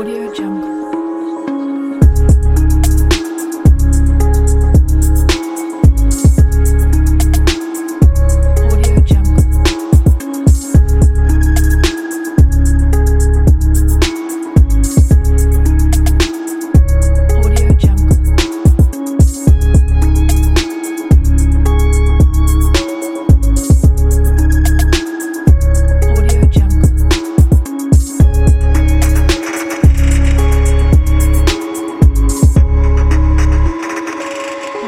Audio Jungle.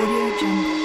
yeah